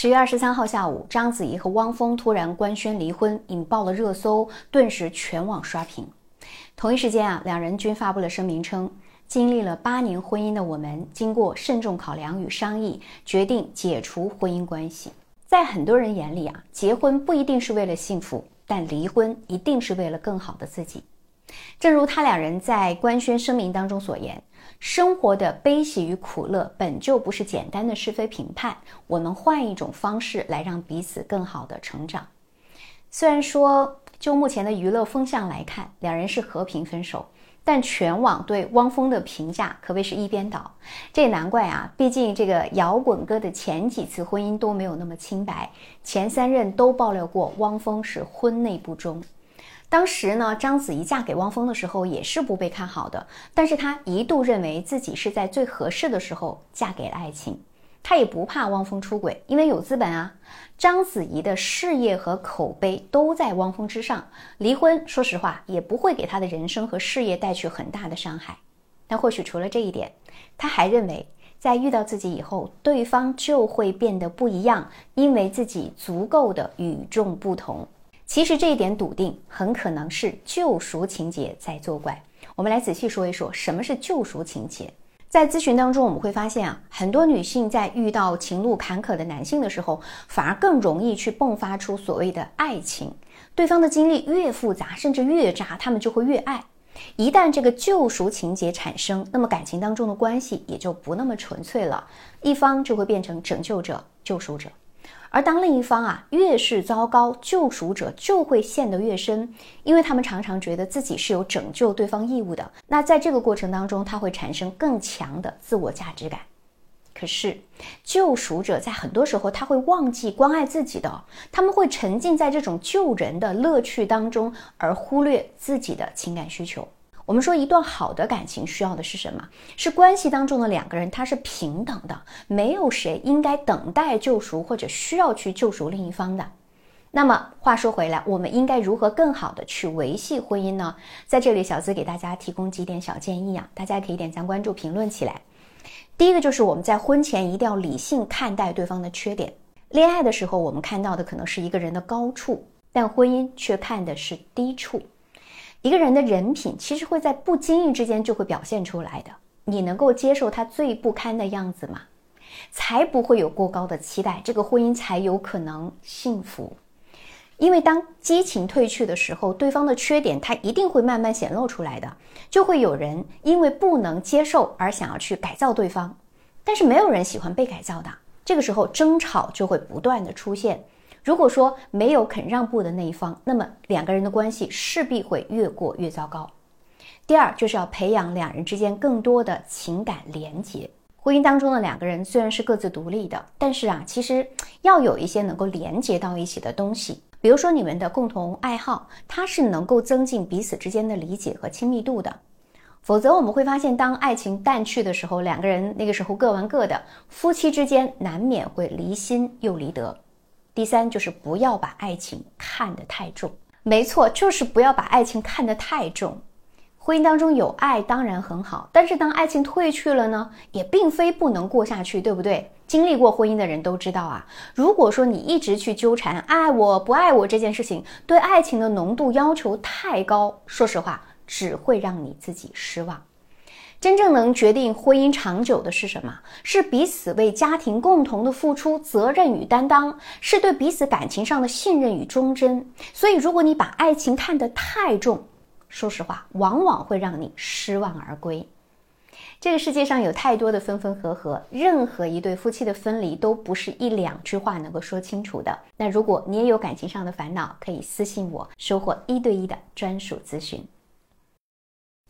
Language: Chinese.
十月二十三号下午，章子怡和汪峰突然官宣离婚，引爆了热搜，顿时全网刷屏。同一时间啊，两人均发布了声明称，经历了八年婚姻的我们，经过慎重考量与商议，决定解除婚姻关系。在很多人眼里啊，结婚不一定是为了幸福，但离婚一定是为了更好的自己。正如他两人在官宣声明当中所言。生活的悲喜与苦乐本就不是简单的是非评判，我们换一种方式来让彼此更好的成长。虽然说就目前的娱乐风向来看，两人是和平分手，但全网对汪峰的评价可谓是一边倒。这也难怪啊，毕竟这个摇滚歌的前几次婚姻都没有那么清白，前三任都爆料过汪峰是婚内不忠。当时呢，章子怡嫁给汪峰的时候也是不被看好的，但是她一度认为自己是在最合适的时候嫁给了爱情，她也不怕汪峰出轨，因为有资本啊。章子怡的事业和口碑都在汪峰之上，离婚说实话也不会给她的人生和事业带去很大的伤害。但或许除了这一点，她还认为在遇到自己以后，对方就会变得不一样，因为自己足够的与众不同。其实这一点笃定很可能是救赎情节在作怪。我们来仔细说一说什么是救赎情节。在咨询当中，我们会发现啊，很多女性在遇到情路坎坷的男性的时候，反而更容易去迸发出所谓的爱情。对方的经历越复杂，甚至越渣，他们就会越爱。一旦这个救赎情节产生，那么感情当中的关系也就不那么纯粹了，一方就会变成拯救者、救赎者。而当另一方啊越是糟糕，救赎者就会陷得越深，因为他们常常觉得自己是有拯救对方义务的。那在这个过程当中，他会产生更强的自我价值感。可是，救赎者在很多时候他会忘记关爱自己的，他们会沉浸在这种救人的乐趣当中，而忽略自己的情感需求。我们说一段好的感情需要的是什么？是关系当中的两个人他是平等的，没有谁应该等待救赎或者需要去救赎另一方的。那么话说回来，我们应该如何更好的去维系婚姻呢？在这里，小资给大家提供几点小建议啊，大家可以点赞、关注、评论起来。第一个就是我们在婚前一定要理性看待对方的缺点。恋爱的时候，我们看到的可能是一个人的高处，但婚姻却看的是低处。一个人的人品其实会在不经意之间就会表现出来的。你能够接受他最不堪的样子吗？才不会有过高的期待，这个婚姻才有可能幸福。因为当激情褪去的时候，对方的缺点他一定会慢慢显露出来的，就会有人因为不能接受而想要去改造对方。但是没有人喜欢被改造的，这个时候争吵就会不断的出现。如果说没有肯让步的那一方，那么两个人的关系势必会越过越糟糕。第二，就是要培养两人之间更多的情感连结。婚姻当中的两个人虽然是各自独立的，但是啊，其实要有一些能够连接到一起的东西，比如说你们的共同爱好，它是能够增进彼此之间的理解和亲密度的。否则我们会发现，当爱情淡去的时候，两个人那个时候各玩各的，夫妻之间难免会离心又离德。第三就是不要把爱情看得太重，没错，就是不要把爱情看得太重。婚姻当中有爱当然很好，但是当爱情褪去了呢，也并非不能过下去，对不对？经历过婚姻的人都知道啊，如果说你一直去纠缠爱我不爱我这件事情，对爱情的浓度要求太高，说实话，只会让你自己失望。真正能决定婚姻长久的是什么？是彼此为家庭共同的付出、责任与担当，是对彼此感情上的信任与忠贞。所以，如果你把爱情看得太重，说实话，往往会让你失望而归。这个世界上有太多的分分合合，任何一对夫妻的分离都不是一两句话能够说清楚的。那如果你也有感情上的烦恼，可以私信我，收获一对一的专属咨询。